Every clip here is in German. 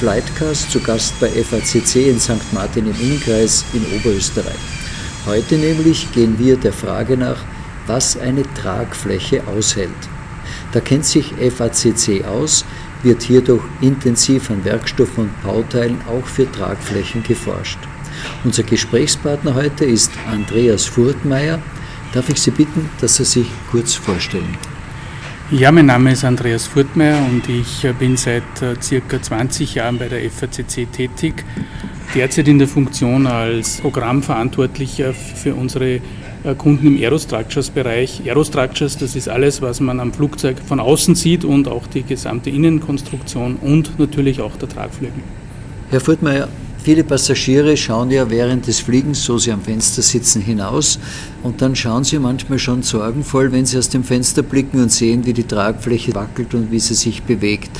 Flightcast zu Gast bei FACC in St. Martin im Innkreis in Oberösterreich. Heute nämlich gehen wir der Frage nach, was eine Tragfläche aushält. Da kennt sich FACC aus, wird hierdurch intensiv an Werkstoffen und Bauteilen auch für Tragflächen geforscht. Unser Gesprächspartner heute ist Andreas Furtmeier. Darf ich Sie bitten, dass Sie sich kurz vorstellen? Ja, mein Name ist Andreas Furtmeier und ich äh, bin seit äh, circa 20 Jahren bei der FACC tätig. Derzeit in der Funktion als Programmverantwortlicher für unsere äh, Kunden im Aerostructures-Bereich. Aerostructures, das ist alles, was man am Flugzeug von außen sieht und auch die gesamte Innenkonstruktion und natürlich auch der Tragflügel. Herr Furtmeier, Viele Passagiere schauen ja während des Fliegens, so sie am Fenster sitzen, hinaus und dann schauen sie manchmal schon sorgenvoll, wenn sie aus dem Fenster blicken und sehen, wie die Tragfläche wackelt und wie sie sich bewegt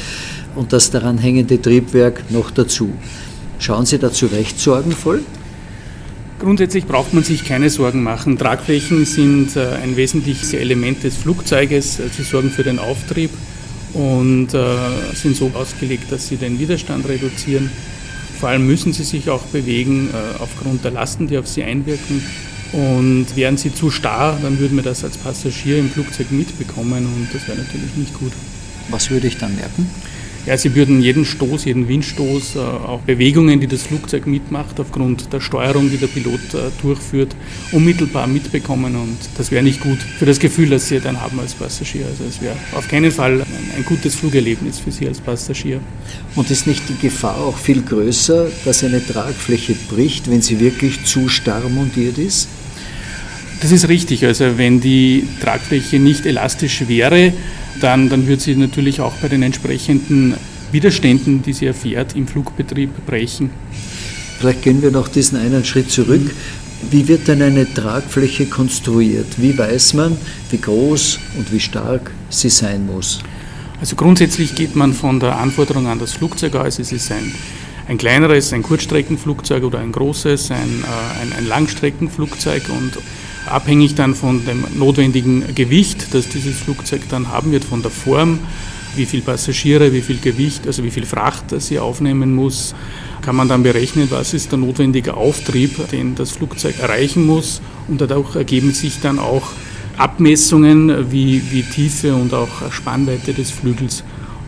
und das daran hängende Triebwerk noch dazu. Schauen Sie dazu recht sorgenvoll? Grundsätzlich braucht man sich keine Sorgen machen. Tragflächen sind äh, ein wesentliches Element des Flugzeuges. Sie sorgen für den Auftrieb und äh, sind so ausgelegt, dass sie den Widerstand reduzieren. Vor allem müssen sie sich auch bewegen äh, aufgrund der Lasten, die auf sie einwirken. Und wären sie zu starr, dann würden wir das als Passagier im Flugzeug mitbekommen und das wäre natürlich nicht gut. Was würde ich dann merken? Ja, sie würden jeden Stoß, jeden Windstoß, äh, auch Bewegungen, die das Flugzeug mitmacht, aufgrund der Steuerung, die der Pilot äh, durchführt, unmittelbar mitbekommen. Und das wäre nicht gut für das Gefühl, das Sie dann haben als Passagier. Also es wäre auf keinen Fall ein gutes Flugerlebnis für Sie als Passagier. Und ist nicht die Gefahr auch viel größer, dass eine Tragfläche bricht, wenn sie wirklich zu starr montiert ist? Das ist richtig. Also wenn die Tragfläche nicht elastisch wäre, dann, dann wird sie natürlich auch bei den entsprechenden Widerständen, die sie erfährt, im Flugbetrieb brechen. Vielleicht gehen wir noch diesen einen Schritt zurück. Wie wird denn eine Tragfläche konstruiert? Wie weiß man, wie groß und wie stark sie sein muss? Also grundsätzlich geht man von der Anforderung an das Flugzeug aus. Es ist ein, ein kleineres, ein Kurzstreckenflugzeug oder ein großes, ein, äh, ein, ein Langstreckenflugzeug und abhängig dann von dem notwendigen Gewicht, das dieses Flugzeug dann haben wird, von der Form, wie viele Passagiere, wie viel Gewicht, also wie viel Fracht sie aufnehmen muss, kann man dann berechnen, was ist der notwendige Auftrieb, den das Flugzeug erreichen muss. Und dadurch ergeben sich dann auch Abmessungen wie, wie Tiefe und auch Spannweite des Flügels.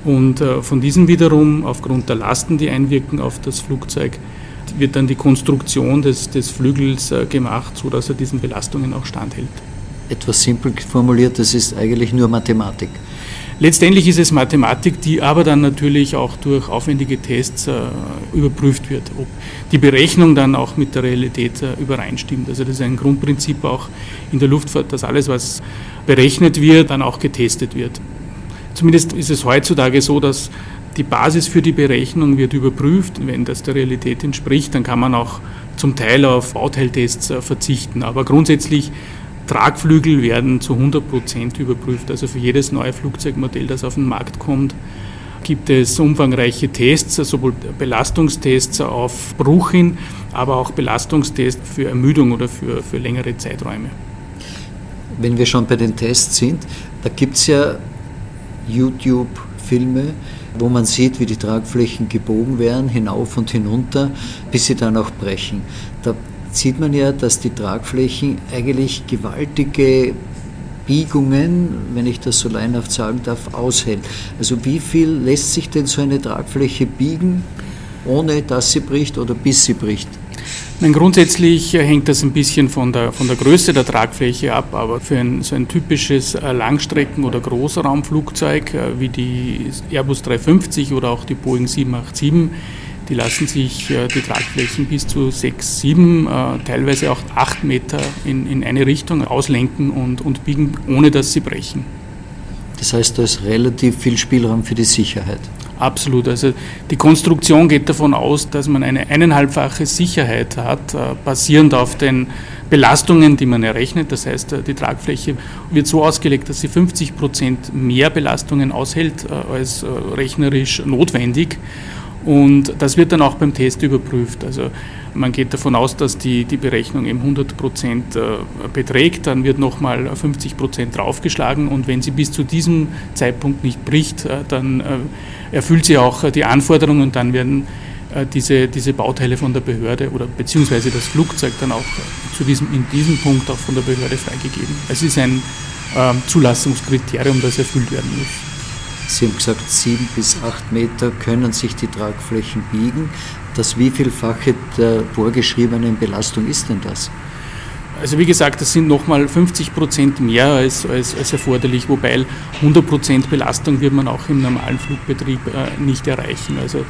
Und äh, von diesem wiederum, aufgrund der Lasten, die einwirken auf das Flugzeug, wird dann die Konstruktion des, des Flügels äh, gemacht, sodass er diesen Belastungen auch standhält. Etwas simpel formuliert, das ist eigentlich nur Mathematik. Letztendlich ist es Mathematik, die aber dann natürlich auch durch aufwendige Tests äh, überprüft wird, ob die Berechnung dann auch mit der Realität äh, übereinstimmt. Also das ist ein Grundprinzip auch in der Luftfahrt, dass alles, was berechnet wird, dann auch getestet wird. Zumindest ist es heutzutage so, dass die Basis für die Berechnung wird überprüft. Wenn das der Realität entspricht, dann kann man auch zum Teil auf Bauteiltests äh, verzichten. Aber grundsätzlich Tragflügel werden zu 100 Prozent überprüft. Also für jedes neue Flugzeugmodell, das auf den Markt kommt, gibt es umfangreiche Tests, sowohl Belastungstests auf Bruch hin, aber auch Belastungstests für Ermüdung oder für, für längere Zeiträume. Wenn wir schon bei den Tests sind, da gibt es ja YouTube-Filme, wo man sieht, wie die Tragflächen gebogen werden, hinauf und hinunter, bis sie dann auch brechen. Da sieht man ja, dass die Tragflächen eigentlich gewaltige Biegungen, wenn ich das so leinhaft sagen darf, aushält. Also wie viel lässt sich denn so eine Tragfläche biegen, ohne dass sie bricht oder bis sie bricht? Nein, grundsätzlich hängt das ein bisschen von der, von der Größe der Tragfläche ab, aber für ein, so ein typisches äh, Langstrecken- oder Großraumflugzeug äh, wie die Airbus 350 oder auch die Boeing 787, die lassen sich äh, die Tragflächen bis zu 6, 7, teilweise auch 8 Meter in, in eine Richtung auslenken und, und biegen, ohne dass sie brechen. Das heißt, da ist relativ viel Spielraum für die Sicherheit. Absolut. Also die Konstruktion geht davon aus, dass man eine eineinhalbfache Sicherheit hat, äh, basierend auf den Belastungen, die man errechnet. Das heißt, äh, die Tragfläche wird so ausgelegt, dass sie 50 Prozent mehr Belastungen aushält äh, als rechnerisch notwendig. Und das wird dann auch beim Test überprüft. Also man geht davon aus, dass die, die Berechnung eben 100 Prozent beträgt, dann wird nochmal 50 Prozent draufgeschlagen und wenn sie bis zu diesem Zeitpunkt nicht bricht, dann erfüllt sie auch die Anforderungen und dann werden äh, diese, diese Bauteile von der Behörde oder beziehungsweise das Flugzeug dann auch zu diesem, in diesem Punkt auch von der Behörde freigegeben. Es ist ein äh, Zulassungskriterium, das erfüllt werden muss. Sie haben gesagt, sieben bis acht Meter können sich die Tragflächen biegen. Das wievielfache der vorgeschriebenen Belastung ist denn das? Also wie gesagt, das sind nochmal 50 Prozent mehr als, als, als, erforderlich, wobei 100 Prozent Belastung wird man auch im normalen Flugbetrieb äh, nicht erreichen. Also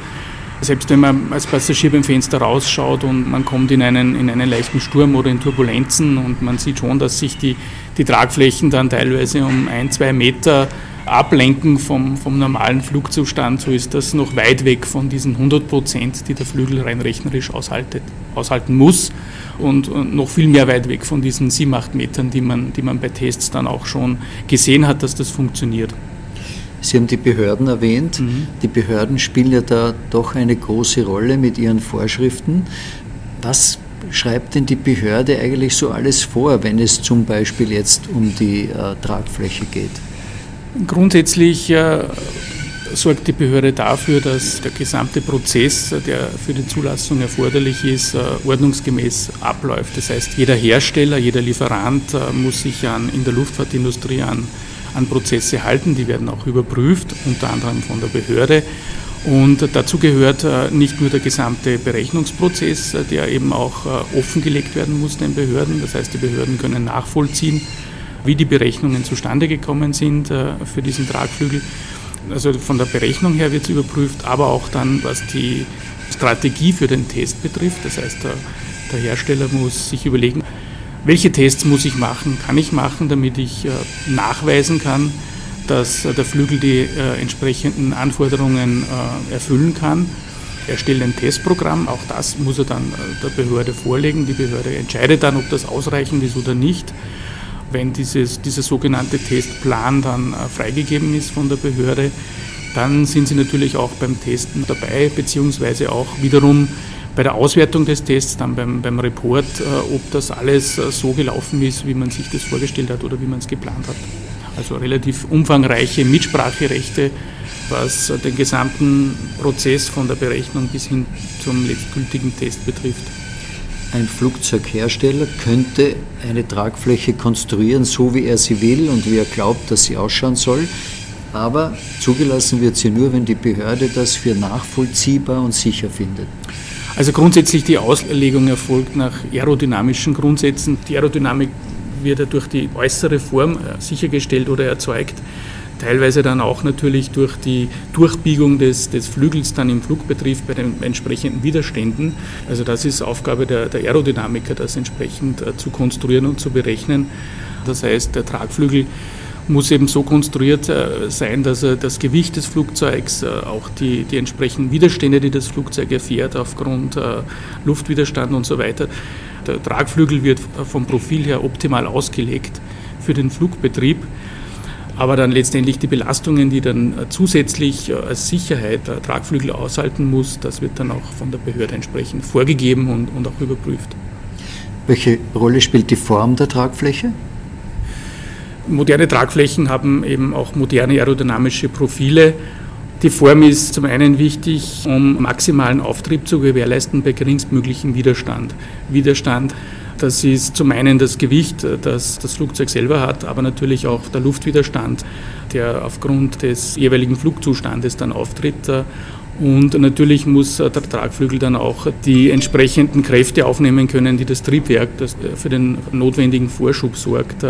selbst wenn man als Passagier beim Fenster rausschaut und man kommt in einen, in einen leichten Sturm oder in Turbulenzen und man sieht schon, dass sich die, die Tragflächen dann teilweise um ein, zwei Meter ablenken vom, vom normalen Flugzustand, so ist das noch weit weg von diesen 100 Prozent, die der Flügel rein rechnerisch aushaltet, aushalten muss und, und, noch viel mehr weit weg von diesen 7, 8 Metern, die man, die man bei Tests dann auch schon gesehen hat, dass das funktioniert. Sie haben die Behörden erwähnt. Mhm. Die Behörden spielen ja da doch eine große Rolle mit ihren Vorschriften. Was schreibt denn die Behörde eigentlich so alles vor, wenn es zum Beispiel jetzt um die äh, Tragfläche geht? Grundsätzlich äh, sorgt die Behörde dafür, dass der gesamte Prozess, der für die Zulassung erforderlich ist, äh, ordnungsgemäß abläuft. Das heißt, jeder Hersteller, jeder Lieferant äh, muss sich an, in der Luftfahrtindustrie an, an Prozesse halten. Die werden auch überprüft, unter anderem von der Behörde. Und dazu gehört äh, nicht nur der gesamte Berechnungsprozess, der eben auch offengelegt werden muss den Behörden. Das heißt, die Behörden können nachvollziehen, wie die Berechnungen zustande gekommen sind für diesen Tragflügel also von der Berechnung her wird es überprüft, aber auch dann, was die Strategie für den Test betrifft. Das heißt, der, der Hersteller muss sich überlegen, welche Tests muss ich machen, kann ich machen, damit ich äh, nachweisen kann, dass äh, der Flügel die äh, entsprechenden Anforderungen äh, erfüllen kann. Er stellt ein Testprogramm, auch das muss er dann äh, der Behörde vorlegen. Die Behörde entscheidet dann, ob das ausreichend ist oder nicht wenn dieses, dieser sogenannte Testplan dann äh, freigegeben ist von der Behörde, dann sind Sie natürlich auch beim Testen dabei, beziehungsweise auch wiederum bei der Auswertung des Tests, dann beim, beim Report, äh, ob das alles äh, so gelaufen ist, wie man sich das vorgestellt hat oder wie man es geplant hat. Also relativ umfangreiche Mitspracherechte, was den gesamten Prozess von der Berechnung bis hin zum letztgültigen Test betrifft ein Flugzeughersteller könnte eine Tragfläche konstruieren, so wie er sie will und wie er glaubt, dass sie ausschauen soll. Aber zugelassen wird sie nur, wenn die Behörde das für nachvollziehbar und sicher findet. Also grundsätzlich die Auslegung erfolgt nach aerodynamischen Grundsätzen. Die Aerodynamik wird ja durch die äußere Form äh, sichergestellt oder erzeugt teilweise dann auch natürlich durch die Durchbiegung des, des Flügels dann im Flugbetrieb bei den entsprechenden Widerständen. Also das ist Aufgabe der, der Aerodynamiker, das entsprechend äh, zu konstruieren und zu berechnen. Das heißt, der Tragflügel muss eben so konstruiert äh, sein, dass er das Gewicht des Flugzeugs, äh, auch die, die entsprechenden Widerstände, die das Flugzeug erfährt aufgrund Luftwiderstand und so weiter, der Tragflügel wird vom Profil her optimal ausgelegt für den Flugbetrieb aber dann letztendlich die Belastungen, die dann äh, zusätzlich äh, als Sicherheit der Tragflügel aushalten muss, das wird dann auch von der Behörde entsprechend vorgegeben und, und auch überprüft. Welche Rolle spielt die Form der Tragfläche? Moderne Tragflächen haben eben auch moderne aerodynamische Profile. Die Form ist zum einen wichtig, um maximalen Auftrieb zu gewährleisten bei geringstmöglichem Widerstand. Widerstand das ist zum einen das Gewicht, das das Flugzeug selber hat, aber natürlich auch der Luftwiderstand, der aufgrund des jeweiligen Flugzustandes dann auftritt. Und natürlich muss der Tragflügel dann auch die entsprechenden Kräfte aufnehmen können, die das Triebwerk das für den notwendigen Vorschub sorgt,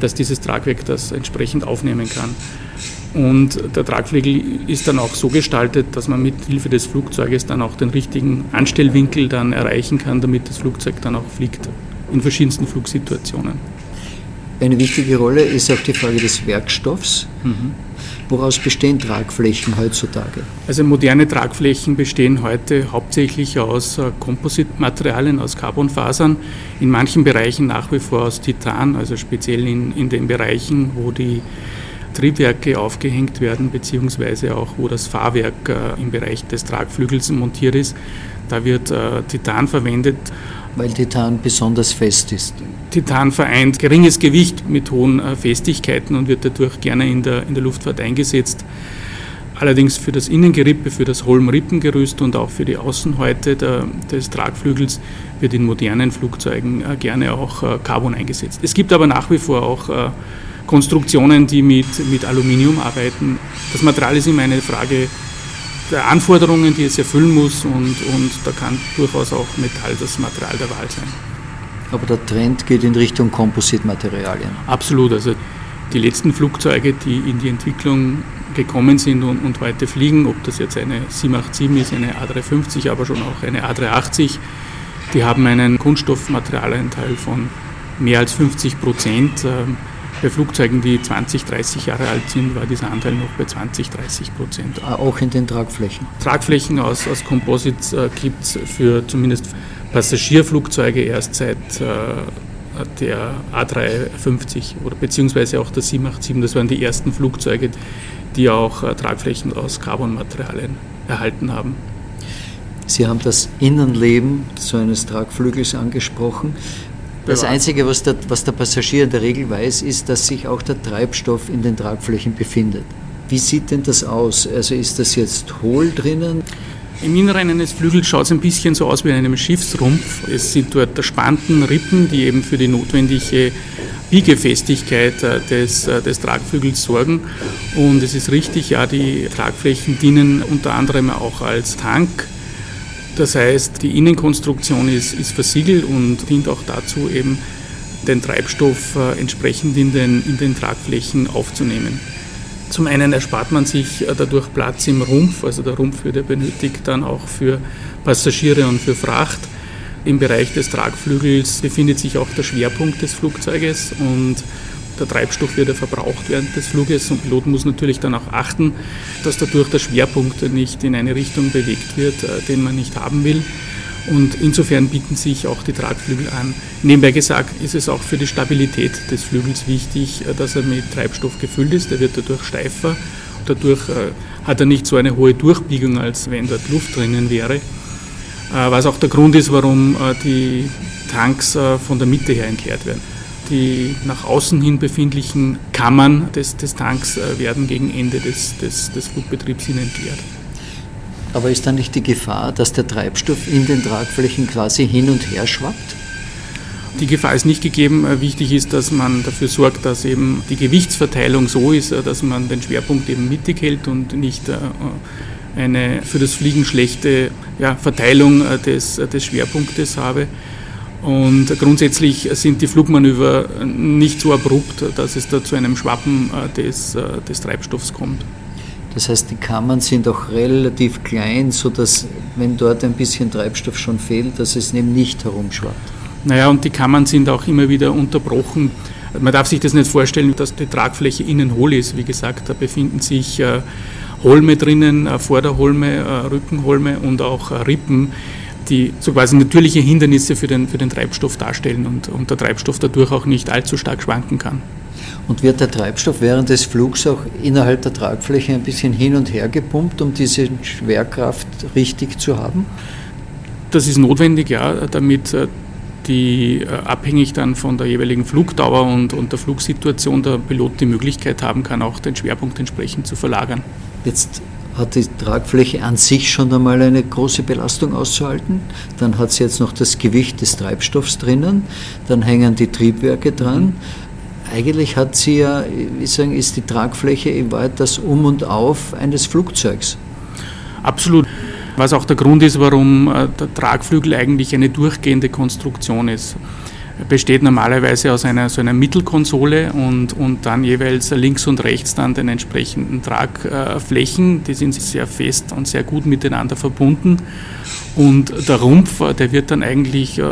dass dieses Tragwerk das entsprechend aufnehmen kann. Und der Tragflügel ist dann auch so gestaltet, dass man mit Hilfe des Flugzeuges dann auch den richtigen Anstellwinkel dann erreichen kann, damit das Flugzeug dann auch fliegt in verschiedensten Flugsituationen. Eine wichtige Rolle ist auch die Frage des Werkstoffs. Mhm. Woraus bestehen Tragflächen heutzutage? Also moderne Tragflächen bestehen heute hauptsächlich aus äh, Kompositmaterialien, aus Carbonfasern, in manchen Bereichen nach wie vor aus Titan, also speziell in, in den Bereichen, wo die Triebwerke aufgehängt werden, beziehungsweise auch wo das Fahrwerk äh, im Bereich des Tragflügels montiert ist. Da wird äh, Titan verwendet. Weil Titan besonders fest ist. Titan vereint geringes Gewicht mit hohen äh, Festigkeiten und wird dadurch gerne in der, in der Luftfahrt eingesetzt. Allerdings für das Innengerippe, für das Holm-Rippengerüst und auch für die Außenhäute der, des Tragflügels wird in modernen Flugzeugen gerne auch Carbon eingesetzt. Es gibt aber nach wie vor auch Konstruktionen, die mit, mit Aluminium arbeiten. Das Material ist immer eine Frage der Anforderungen, die es erfüllen muss und, und da kann durchaus auch Metall das Material der Wahl sein. Aber der Trend geht in Richtung Kompositmaterialien. Absolut. Also die letzten Flugzeuge, die in die Entwicklung gekommen sind und, und heute fliegen, ob das jetzt eine 787 ist, eine A350, aber schon auch eine A380, die haben einen Kunststoffmaterialanteil von mehr als 50 Prozent. Ähm, bei Flugzeugen, die 20, 30 Jahre alt sind, war dieser Anteil noch bei 20, 30 Prozent. Ah, auch in den Tragflächen? Tragflächen aus, aus Composites äh, gibt es für zumindest Passagierflugzeuge erst seit äh, der A350 oder beziehungsweise auch der 787. Das waren die ersten Flugzeuge, die auch äh, Tragflächen aus Carbonmaterialien erhalten haben. Sie haben das Innenleben so eines Tragflügels angesprochen. Das Einzige, was der, was der Passagier in der Regel weiß, ist, dass sich auch der Treibstoff in den Tragflächen befindet. Wie sieht denn das aus? Also ist das jetzt hohl drinnen? Im Inneren eines Flügels schaut es ein bisschen so aus wie in einem Schiffsrumpf. Es sind dort Spanten, Rippen, die eben für die notwendige Biegefestigkeit äh, des, äh, des Tragflügels sorgen. Und es ist richtig, ja, die Tragflächen dienen unter anderem auch als Tank das heißt, die Innenkonstruktion ist, ist versiegelt und dient auch dazu, eben den Treibstoff äh, entsprechend in den, in den Tragflächen aufzunehmen. Zum einen erspart man sich äh, dadurch Platz im Rumpf, also der Rumpf wird ja benötigt dann auch für Passagiere und für Fracht. Im Bereich des Tragflügels befindet sich auch der Schwerpunkt des Flugzeuges und der Treibstoff wird ja verbraucht während des Fluges und Pilot muss natürlich dann auch achten, dass dadurch der Schwerpunkt nicht in eine Richtung bewegt wird, äh, den man nicht haben will. Und insofern bieten sich auch die Tragflügel an. Nebenbei gesagt ist es auch für die Stabilität des Flügels wichtig, äh, dass er mit Treibstoff gefüllt ist. Er wird dadurch steifer. Dadurch äh, hat er nicht so eine hohe Durchbiegung, als wenn dort Luft drinnen wäre. Was auch der Grund ist, warum die Tanks von der Mitte her entleert werden. Die nach außen hin befindlichen Kammern des, des Tanks äh, werden gegen Ende des, des, des Flugbetriebs hin entleert. Aber ist da nicht die Gefahr, dass der Treibstoff in den Tragflächen quasi hin und her schwappt? Die Gefahr ist nicht gegeben. Äh, wichtig ist, dass man dafür sorgt, dass eben die Gewichtsverteilung so ist, äh, dass man den Schwerpunkt eben mittig hält und nicht eine für das Fliegen schlechte ja, Verteilung des, des Schwerpunktes habe. Und grundsätzlich sind die Flugmanöver nicht so abrupt, dass es da zu einem Schwappen äh, des, äh, des Treibstoffs kommt. Das heißt, die Kammern sind auch relativ klein, sodass, wenn dort ein bisschen Treibstoff schon fehlt, dass es eben nicht herumschwappt. Naja, und die Kammern sind auch immer wieder unterbrochen. Man darf sich das nicht vorstellen, dass die Tragfläche innen hohl ist. Wie gesagt, da befinden sich äh, Holme drinnen, Vorderholme, Rückenholme und auch Rippen die so quasi natürliche Hindernisse für den, für den Treibstoff darstellen und, und der Treibstoff dadurch auch nicht allzu stark schwanken kann. Und wird der Treibstoff während des Flugs auch innerhalb der Tragfläche ein bisschen hin und her gepumpt, um diese Schwerkraft richtig zu haben? Das ist notwendig, ja, damit äh, die äh, abhängig dann von der jeweiligen Flugdauer und, und der Flugsituation der Pilot die Möglichkeit haben kann, auch den Schwerpunkt entsprechend zu verlagern. Jetzt hat die Tragfläche an sich schon einmal eine große Belastung auszuhalten. Dann hat sie jetzt noch das Gewicht des Treibstoffs drinnen, dann hängen die Triebwerke dran. Eigentlich hat sie ja, wie sagen, ist die Tragfläche in Wahrheit das Um und Auf eines Flugzeugs. Absolut. Was auch der Grund ist, warum äh, der Tragflügel eigentlich eine durchgehende Konstruktion ist besteht normalerweise aus einer so einer Mittelkonsole und, und dann jeweils links und rechts dann den entsprechenden Tragflächen. Die sind sehr fest und sehr gut miteinander verbunden. Und der Rumpf, der wird dann eigentlich äh,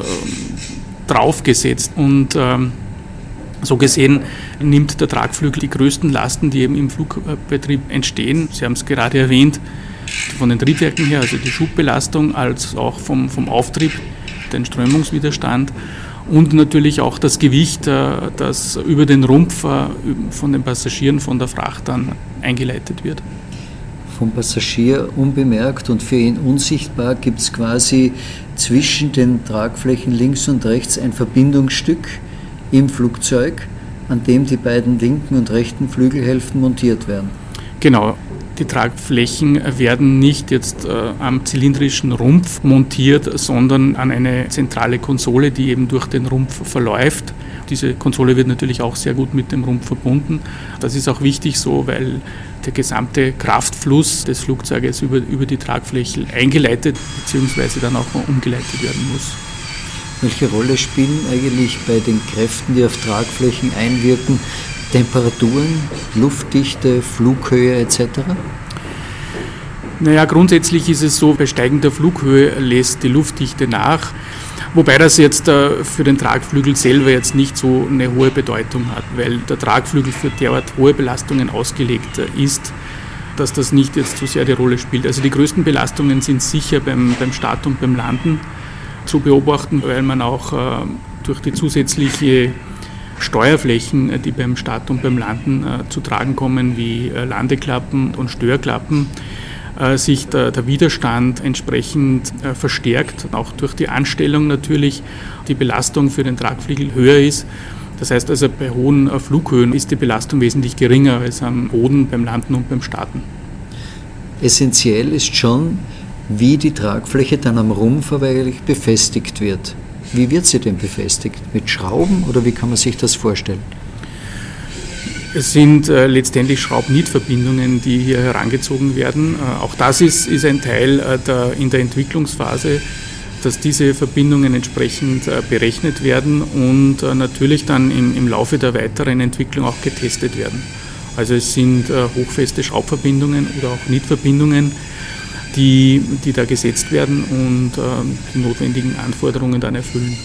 draufgesetzt. Und ähm, So gesehen nimmt der Tragflügel die größten Lasten, die eben im Flugbetrieb entstehen. Sie haben es gerade erwähnt, von den Triebwerken her, also die Schubbelastung, als auch vom, vom Auftrieb, den Strömungswiderstand und natürlich auch das Gewicht, äh, das über den Rumpf äh, von den Passagieren von der Fracht dann eingeleitet wird. Vom Passagier unbemerkt und für ihn unsichtbar gibt es quasi zwischen den Tragflächen links und rechts ein Verbindungsstück im Flugzeug, an dem die beiden linken und rechten Flügelhälften montiert werden. Genau, die Tragflächen werden nicht jetzt äh, am zylindrischen Rumpf montiert, sondern an eine zentrale Konsole, die eben durch den Rumpf verläuft. Diese Konsole wird natürlich auch sehr gut mit dem Rumpf verbunden. Das ist auch wichtig so, weil der gesamte Kraftfluss des Flugzeuges über, über die Tragfläche eingeleitet bzw. dann auch umgeleitet werden muss. Welche Rolle spielen eigentlich bei den Kräften, die auf Tragflächen einwirken, Temperaturen, Luftdichte, Flughöhe etc.? Naja, grundsätzlich ist es so, bei steigender Flughöhe lässt die Luftdichte nach, wobei das jetzt äh, für den Tragflügel selber jetzt nicht so eine hohe Bedeutung hat, weil der Tragflügel für derart hohe Belastungen ausgelegt äh, ist, dass das nicht jetzt so sehr die Rolle spielt. Also die größten Belastungen sind sicher beim, beim Start und beim Landen zu beobachten, weil man auch äh, durch die zusätzliche Steuerflächen, äh, die beim Start und beim Landen äh, zu tragen kommen, wie äh, Landeklappen und Störklappen, sich der, der, Widerstand entsprechend verstärkt, auch durch die Anstellung natürlich die Belastung für den Tragflügel höher ist. Das heißt also, bei hohen Flughöhen ist die Belastung wesentlich geringer als am Boden beim Landen und beim Starten. Essentiell ist schon, wie die Tragfläche dann am Rumpf befestigt wird. Wie wird sie denn befestigt? Mit Schrauben oder wie kann man sich das vorstellen? Es sind äh, letztendlich Schraubnietverbindungen, die hier herangezogen werden. Äh, auch das ist, ist ein Teil äh, der, in der Entwicklungsphase, dass diese Verbindungen entsprechend äh, berechnet werden und äh, natürlich dann im, im, Laufe der weiteren Entwicklung auch getestet werden. Also es sind äh, hochfeste Schraubverbindungen oder auch Nietverbindungen, die, die da gesetzt werden und äh, die notwendigen Anforderungen dann erfüllen.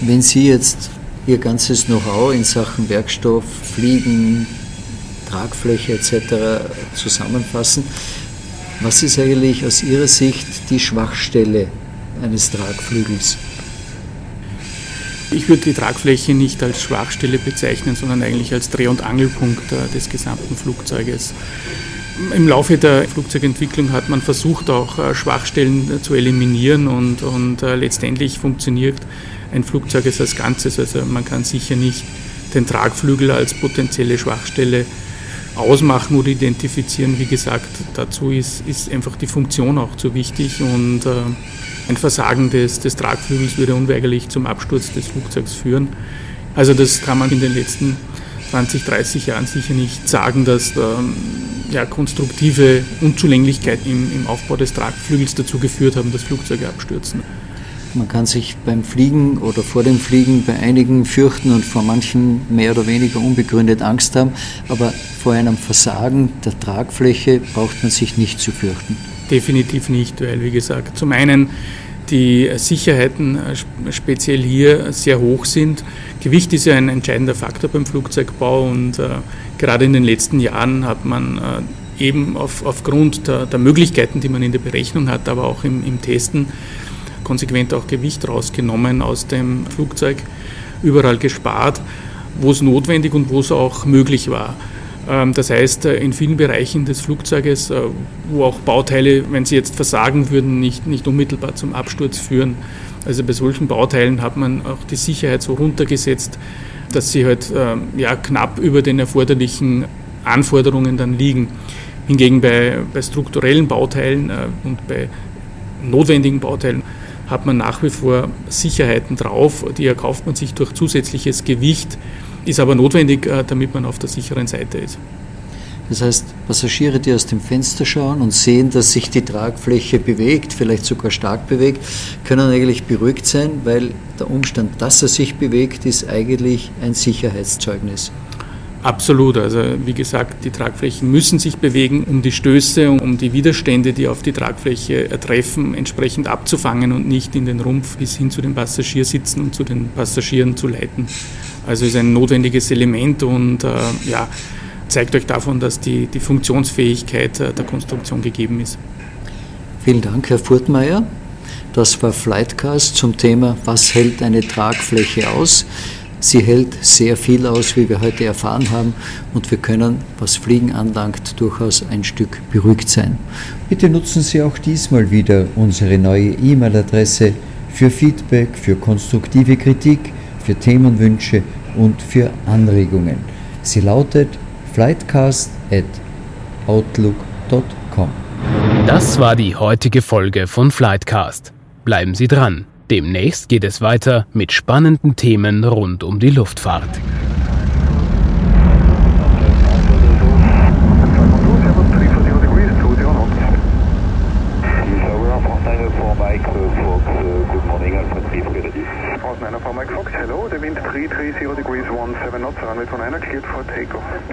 Wenn Sie jetzt Ihr ganzes Know-how in Sachen Werkstoff, Fliegen, Tragfläche etc. zusammenfassen, was ist eigentlich aus Ihrer Sicht die Schwachstelle eines Tragflügels? Ich würde die Tragfläche nicht als Schwachstelle bezeichnen, sondern eigentlich als Dreh- und Angelpunkt äh, des gesamten Flugzeuges. Im Laufe der Flugzeugentwicklung hat man versucht, auch äh, Schwachstellen äh, zu eliminieren und, und äh, letztendlich funktioniert ein Flugzeug als Ganzes. Also man kann sicher nicht den Tragflügel als potenzielle Schwachstelle ausmachen oder identifizieren. Wie gesagt, dazu ist, ist einfach die Funktion auch zu wichtig und ein Versagen des, des Tragflügels würde unweigerlich zum Absturz des Flugzeugs führen. Also das kann man in den letzten 20, 30 Jahren sicher nicht sagen, dass ähm, ja, konstruktive Unzulänglichkeiten im, im Aufbau des Tragflügels dazu geführt haben, dass Flugzeuge abstürzen. Man kann sich beim Fliegen oder vor dem Fliegen bei einigen fürchten und vor manchen mehr oder weniger unbegründet Angst haben, aber vor einem Versagen der Tragfläche braucht man sich nicht zu fürchten. Definitiv nicht, weil wie gesagt, zum einen die Sicherheiten äh, speziell hier sehr hoch sind. Gewicht ist ja ein entscheidender Faktor beim Flugzeugbau und äh, gerade in den letzten Jahren hat man äh, eben auf, aufgrund der, der, Möglichkeiten, die man in der Berechnung hat, aber auch im, im Testen, konsequent auch Gewicht rausgenommen aus dem Flugzeug, überall gespart, wo es notwendig und wo es auch möglich war. Ähm, das heißt, äh, in vielen Bereichen des Flugzeuges, äh, wo auch Bauteile, wenn sie jetzt versagen würden, nicht, nicht unmittelbar zum Absturz führen. Also bei solchen Bauteilen hat man auch die Sicherheit so runtergesetzt, dass sie halt ähm, ja, knapp über den erforderlichen Anforderungen dann liegen. Hingegen bei, bei strukturellen Bauteilen äh, und bei notwendigen Bauteilen hat man nach wie vor Sicherheiten drauf, die erkauft man sich durch zusätzliches Gewicht ist aber notwendig, äh, damit man auf der sicheren Seite ist. Das heißt, Passagiere, die aus dem Fenster schauen und sehen, dass sich die Tragfläche bewegt, vielleicht sogar stark bewegt, können eigentlich beruhigt sein, weil der Umstand, dass er sich bewegt, ist eigentlich ein Sicherheitszeugnis. Absolut. Also wie gesagt, die Tragflächen müssen sich bewegen, um die Stöße, um die Widerstände, die auf die Tragfläche treffen, entsprechend abzufangen und nicht in den Rumpf bis hin zu den Passagiersitzen und zu den Passagieren zu leiten. Also ist ein notwendiges Element und äh, ja, zeigt euch davon, dass die, die Funktionsfähigkeit äh, der Konstruktion gegeben ist. Vielen Dank, Herr Furtmeier. Das war Flightcast zum Thema Was hält eine Tragfläche aus? Sie hält sehr viel aus, wie wir heute erfahren haben, und wir können, was Fliegen anlangt, durchaus ein Stück beruhigt sein. Bitte nutzen Sie auch diesmal wieder unsere neue E-Mail-Adresse für Feedback, für konstruktive Kritik, für Themenwünsche und für Anregungen. Sie lautet flightcast at outlook.com. Das war die heutige Folge von Flightcast. Bleiben Sie dran. Demnächst geht es weiter mit spannenden Themen rund um die Luftfahrt. Fox, Hello, the wind 330 degrees 17 knots, runway 29 cleared for takeoff.